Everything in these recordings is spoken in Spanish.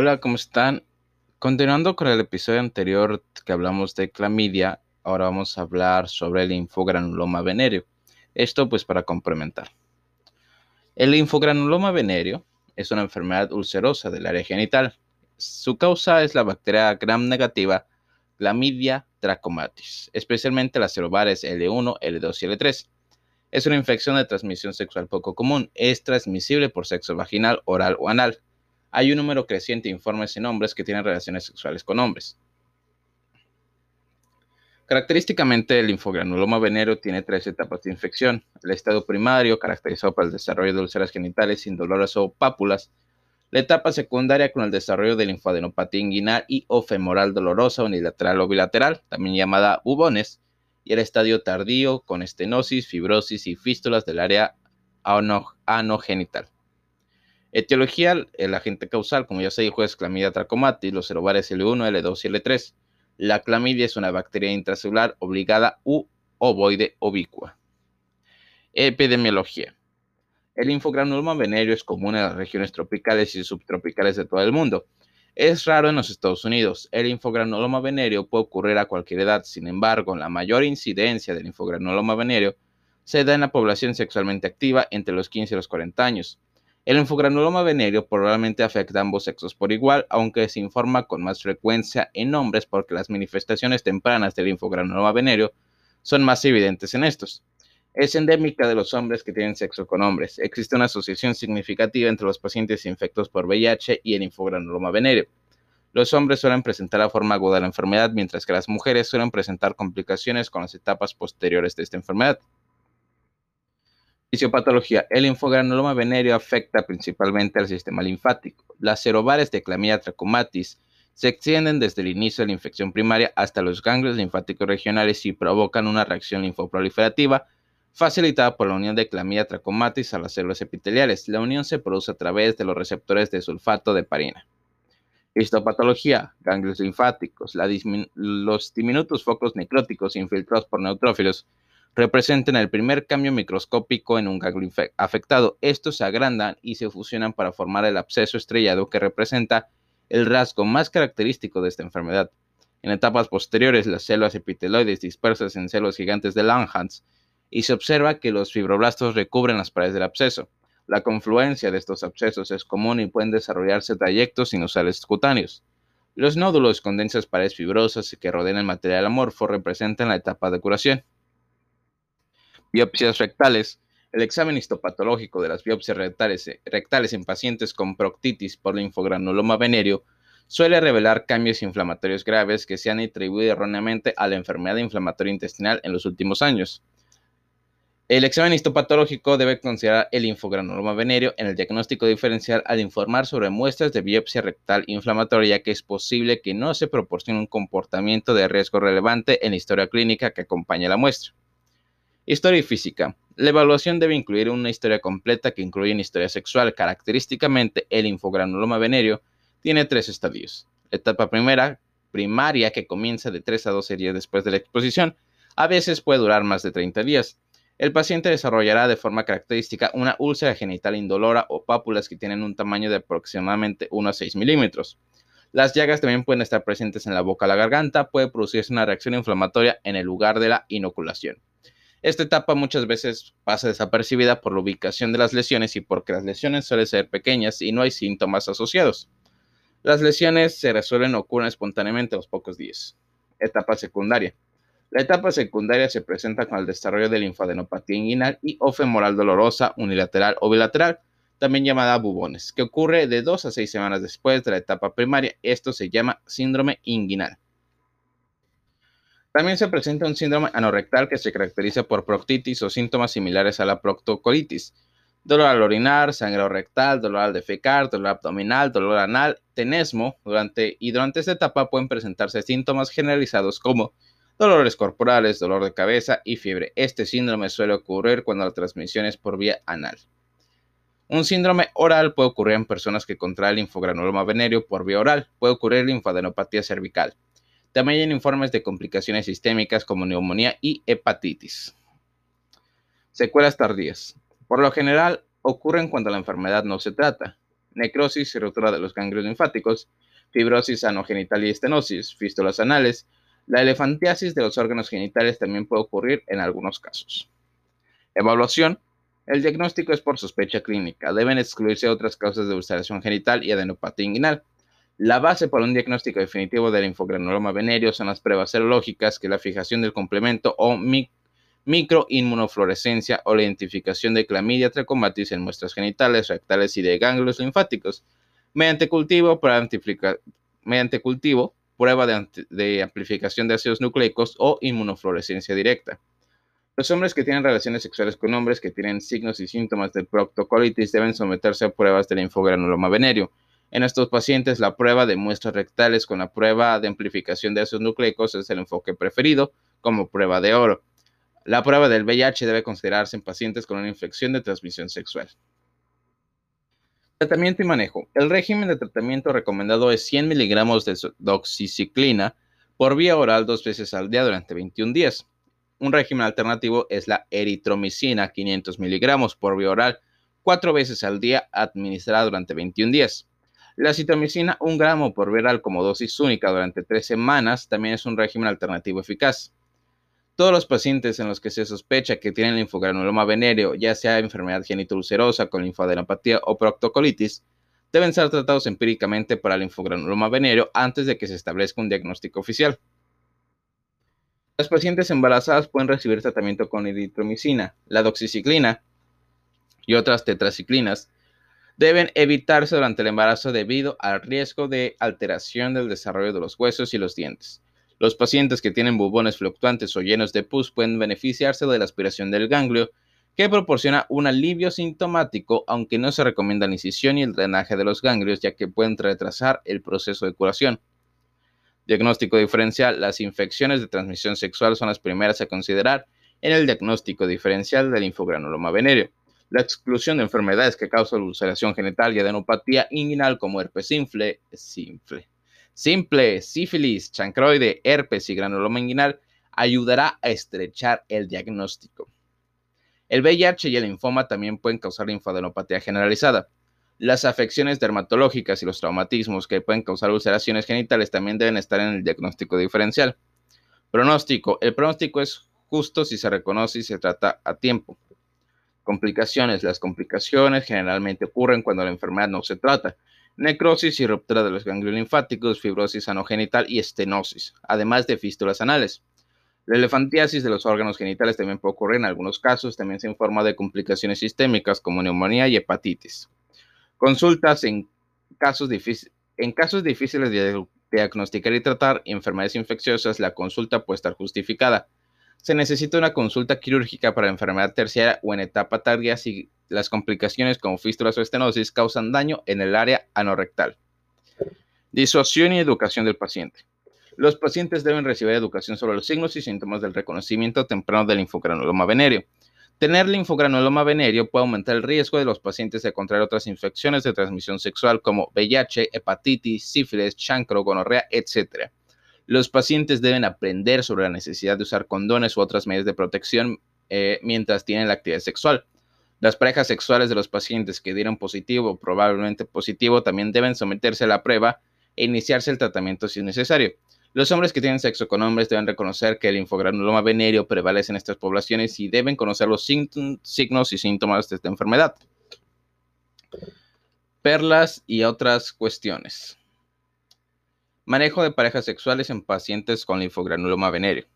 Hola, ¿cómo están? Continuando con el episodio anterior que hablamos de clamidia, ahora vamos a hablar sobre el linfogranuloma venéreo. Esto pues para complementar. El linfogranuloma venéreo es una enfermedad ulcerosa del área genital. Su causa es la bacteria gram negativa Clamidia trachomatis, especialmente las cerobares L1, L2 y L3. Es una infección de transmisión sexual poco común. Es transmisible por sexo vaginal, oral o anal. Hay un número creciente de informes en hombres que tienen relaciones sexuales con hombres. Característicamente, el linfogranuloma venéreo tiene tres etapas de infección. El estado primario, caracterizado por el desarrollo de úlceras genitales indoloras o pápulas. La etapa secundaria con el desarrollo de linfadenopatía inguinal y o femoral dolorosa unilateral o bilateral, también llamada bubones y el estadio tardío con estenosis, fibrosis y fístulas del área anogenital. Etiología, el agente causal, como ya se dijo, es clamidia trachomatis, los cerobares L1, L2 y L3. La clamidia es una bacteria intracelular obligada u ovoide ubicua. Epidemiología. El infogranuloma venéreo es común en las regiones tropicales y subtropicales de todo el mundo. Es raro en los Estados Unidos. El infogranuloma venéreo puede ocurrir a cualquier edad. Sin embargo, la mayor incidencia del infogranuloma venéreo se da en la población sexualmente activa entre los 15 y los 40 años. El infogranuloma venéreo probablemente afecta a ambos sexos por igual, aunque se informa con más frecuencia en hombres porque las manifestaciones tempranas del infogranuloma venéreo son más evidentes en estos. Es endémica de los hombres que tienen sexo con hombres. Existe una asociación significativa entre los pacientes infectados por VIH y el infogranuloma venéreo. Los hombres suelen presentar la forma aguda de la enfermedad, mientras que las mujeres suelen presentar complicaciones con las etapas posteriores de esta enfermedad. Fisiopatología. El linfogranuloma venéreo afecta principalmente al sistema linfático. Las serobares de Clamidia trachomatis se extienden desde el inicio de la infección primaria hasta los ganglios linfáticos regionales y provocan una reacción linfoproliferativa facilitada por la unión de Clamidia trachomatis a las células epiteliales. La unión se produce a través de los receptores de sulfato de parina. Histopatología, ganglios linfáticos. los diminutos focos necróticos infiltrados por neutrófilos representan el primer cambio microscópico en un ganglio afectado. Estos se agrandan y se fusionan para formar el absceso estrellado que representa el rasgo más característico de esta enfermedad. En etapas posteriores, las células epiteloides dispersas en células gigantes de Langhans y se observa que los fibroblastos recubren las paredes del absceso. La confluencia de estos abscesos es común y pueden desarrollarse trayectos sinusales cutáneos. Los nódulos con densas paredes fibrosas que rodean el material amorfo representan la etapa de curación biopsias rectales. El examen histopatológico de las biopsias rectales, en pacientes con proctitis por linfogranuloma venéreo suele revelar cambios inflamatorios graves que se han atribuido erróneamente a la enfermedad inflamatoria intestinal en los últimos años. El examen histopatológico debe considerar el linfogranuloma venéreo en el diagnóstico diferencial al informar sobre muestras de biopsia rectal inflamatoria que es posible que no se proporcione un comportamiento de riesgo relevante en la historia clínica que acompaña la muestra. Historia y física. La evaluación debe incluir una historia completa que incluye una historia sexual. Característicamente, el infogranuloma venéreo tiene tres estadios. etapa primera, primaria, que comienza de 3 a 12 días después de la exposición. A veces puede durar más de 30 días. El paciente desarrollará de forma característica una úlcera genital indolora o pápulas que tienen un tamaño de aproximadamente 1 a 6 milímetros. Las llagas también pueden estar presentes en la boca o la garganta. Puede producirse una reacción inflamatoria en el lugar de la inoculación. Esta etapa muchas veces pasa desapercibida por la ubicación de las lesiones y porque las lesiones suelen ser pequeñas y no hay síntomas asociados. Las lesiones se resuelven o ocurren espontáneamente a los pocos días. Etapa secundaria. La etapa secundaria se presenta con el desarrollo de linfadenopatía inguinal y o femoral dolorosa unilateral o bilateral, también llamada bubones, que ocurre de dos a seis semanas después de la etapa primaria. Esto se llama síndrome inguinal. También se presenta un síndrome anorrectal que se caracteriza por proctitis o síntomas similares a la proctocolitis. Dolor al orinar, sangrado rectal, dolor al defecar, dolor abdominal, dolor anal, tenesmo. Durante, y durante esta etapa pueden presentarse síntomas generalizados como dolores corporales, dolor de cabeza y fiebre. Este síndrome suele ocurrir cuando la transmisión es por vía anal. Un síndrome oral puede ocurrir en personas que contraen linfogranuloma venéreo por vía oral. Puede ocurrir linfadenopatía cervical. También hay informes de complicaciones sistémicas como neumonía y hepatitis. Secuelas tardías. Por lo general, ocurren cuando la enfermedad no se trata. necrosis y ruptura de los ganglios linfáticos, fibrosis anogenital y estenosis, fístulas anales. La elefantiasis de los órganos genitales también puede ocurrir en algunos casos. Evaluación. El diagnóstico es por sospecha clínica. Deben excluirse otras causas de ulceración genital y adenopatía inguinal. La base para un diagnóstico definitivo del linfogranuloma venéreo son las pruebas serológicas, que la fijación del complemento o microinmunofluorescencia o la identificación de clamidia trachomatis en muestras genitales, rectales y de ganglios linfáticos. Mediante cultivo, mediante cultivo prueba de, amplificación de ácidos nucleicos o inmunofluorescencia directa. Los hombres que tienen relaciones sexuales con hombres que tienen signos y síntomas de proctocolitis deben someterse a pruebas del linfogranuloma venéreo. En estos pacientes, la prueba de muestras rectales con la prueba de amplificación de ácidos nucleicos es el enfoque preferido como prueba de oro. La prueba del VIH debe considerarse en pacientes con una infección de transmisión sexual. Tratamiento y manejo. El régimen de tratamiento recomendado es 100 miligramos de doxiciclina por vía oral dos veces al día durante 21 días. Un régimen alternativo es la eritromicina 500 miligramos por vía oral cuatro veces al día administrada durante 21 días. La citromicina 1 gramo por vía oral como dosis única durante tres semanas también es un régimen alternativo eficaz. Todos los pacientes en los que se sospecha que tienen linfogranuloma venéreo, ya sea enfermedad genitulcerosa con linfadenopatía o proctocolitis, deben ser tratados empíricamente para linfogranuloma venéreo antes de que se establezca un diagnóstico oficial. Las pacientes embarazadas pueden recibir tratamiento con eritromicina, la doxiciclina y otras tetraciclinas. Deben evitarse durante el embarazo debido al riesgo de alteración del desarrollo de los huesos y los dientes. Los pacientes que tienen bubones fluctuantes o llenos de pus pueden beneficiarse de la aspiración del ganglio, que proporciona un alivio sintomático, aunque no se recomienda la incisión y el drenaje de los ganglios, ya que pueden retrasar el proceso de curación. Diagnóstico diferencial. Las infecciones de transmisión sexual son las primeras a considerar en el diagnóstico diferencial del linfogranuloma venéreo. La exclusión de enfermedades que causan ulceración genital y adenopatía inguinal como herpes simple, simple simple, sífilis, chancroide, herpes y granuloma inguinal ayudará a estrechar el diagnóstico. El VIH y el linfoma también pueden causar linfadenopatía generalizada. Las afecciones dermatológicas y los traumatismos que pueden causar ulceraciones genitales también deben estar en el diagnóstico diferencial. Pronóstico. El pronóstico es justo si se reconoce y se trata a tiempo. Complicaciones. Las complicaciones generalmente ocurren cuando la enfermedad no se trata necrosis y ruptura de los ganglios linfáticos, fibrosis anogenital y estenosis, además de fístulas anales. La elefantiasis de los órganos genitales también puede ocurrir en algunos casos, también se informa de complicaciones sistémicas como neumonía y hepatitis. Consultas en casos, en casos difíciles de diagnosticar y tratar enfermedades infecciosas, la consulta puede estar justificada. Se necesita una consulta quirúrgica para enfermedad terciaria o en etapa tardía si las complicaciones como fístulas o estenosis causan daño en el área anorrectal. Disuasión y educación del paciente. Los pacientes deben recibir educación sobre los signos y síntomas del reconocimiento temprano del linfogranuloma venéreo. Tener linfogranuloma venéreo puede aumentar el riesgo de los pacientes de contraer otras infecciones de transmisión sexual como VIH, hepatitis, sífilis, chancro, gonorrea, etc. Los pacientes deben aprender sobre la necesidad de usar condones u otras medidas de protección eh, mientras tienen la actividad sexual. Las parejas sexuales de los pacientes que dieron positivo o probablemente positivo también deben someterse a la prueba e iniciarse el tratamiento si es necesario. Los hombres que tienen sexo con hombres deben reconocer que el linfogranuloma venéreo prevalece en estas poblaciones y deben conocer los signos y síntomas de esta enfermedad. Perlas y otras cuestiones. Manejo de parejas sexuales en pacientes con linfogranuloma venéreo.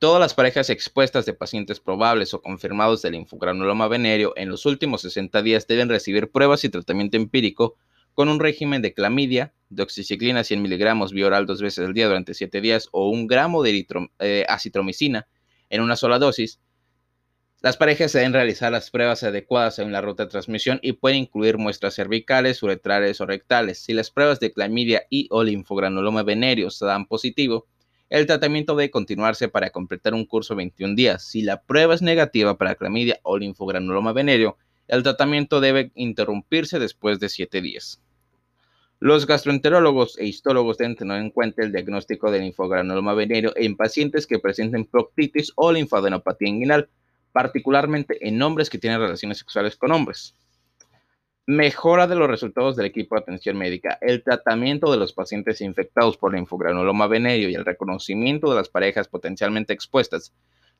Todas las parejas expuestas de pacientes probables o confirmados del linfogranuloma venéreo en los últimos 60 días deben recibir pruebas y tratamiento empírico con un régimen de clamidia, de oxiciclina 100 miligramos bioral dos veces al día durante 7 días o un gramo de eh, acitromicina en una sola dosis. Las parejas deben realizar las pruebas adecuadas en la ruta de transmisión y pueden incluir muestras cervicales, uretrales o rectales. Si las pruebas de clamidia y o linfogranuloma venéreo se dan positivo, el tratamiento debe continuarse para completar un curso de 21 días. Si la prueba es negativa para clamidia o linfogranuloma venéreo, el tratamiento debe interrumpirse después de 7 días. Los gastroenterólogos e histólogos deben tener en cuenta el diagnóstico de linfogranuloma venéreo en pacientes que presenten proctitis o linfadenopatía inguinal, particularmente en hombres que tienen relaciones sexuales con hombres. Mejora de los resultados del equipo de atención médica. El tratamiento de los pacientes infectados por linfogranuloma venéreo y el reconocimiento de las parejas potencialmente expuestas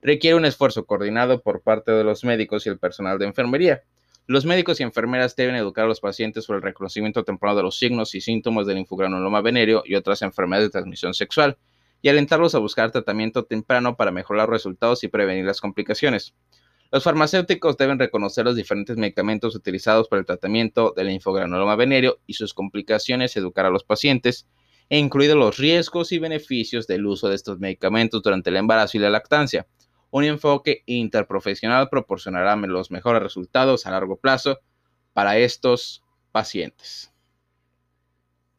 requiere un esfuerzo coordinado por parte de los médicos y el personal de enfermería. Los médicos y enfermeras deben educar a los pacientes sobre el reconocimiento temprano de los signos y síntomas del linfogranuloma venéreo y otras enfermedades de transmisión sexual, y alentarlos a buscar tratamiento temprano para mejorar los resultados y prevenir las complicaciones. Los farmacéuticos deben reconocer los diferentes medicamentos utilizados para el tratamiento del linfogranuloma venéreo y sus complicaciones, educar a los pacientes, e incluidos los riesgos y beneficios del uso de estos medicamentos durante el embarazo y la lactancia. Un enfoque interprofesional proporcionará los mejores resultados a largo plazo para estos pacientes.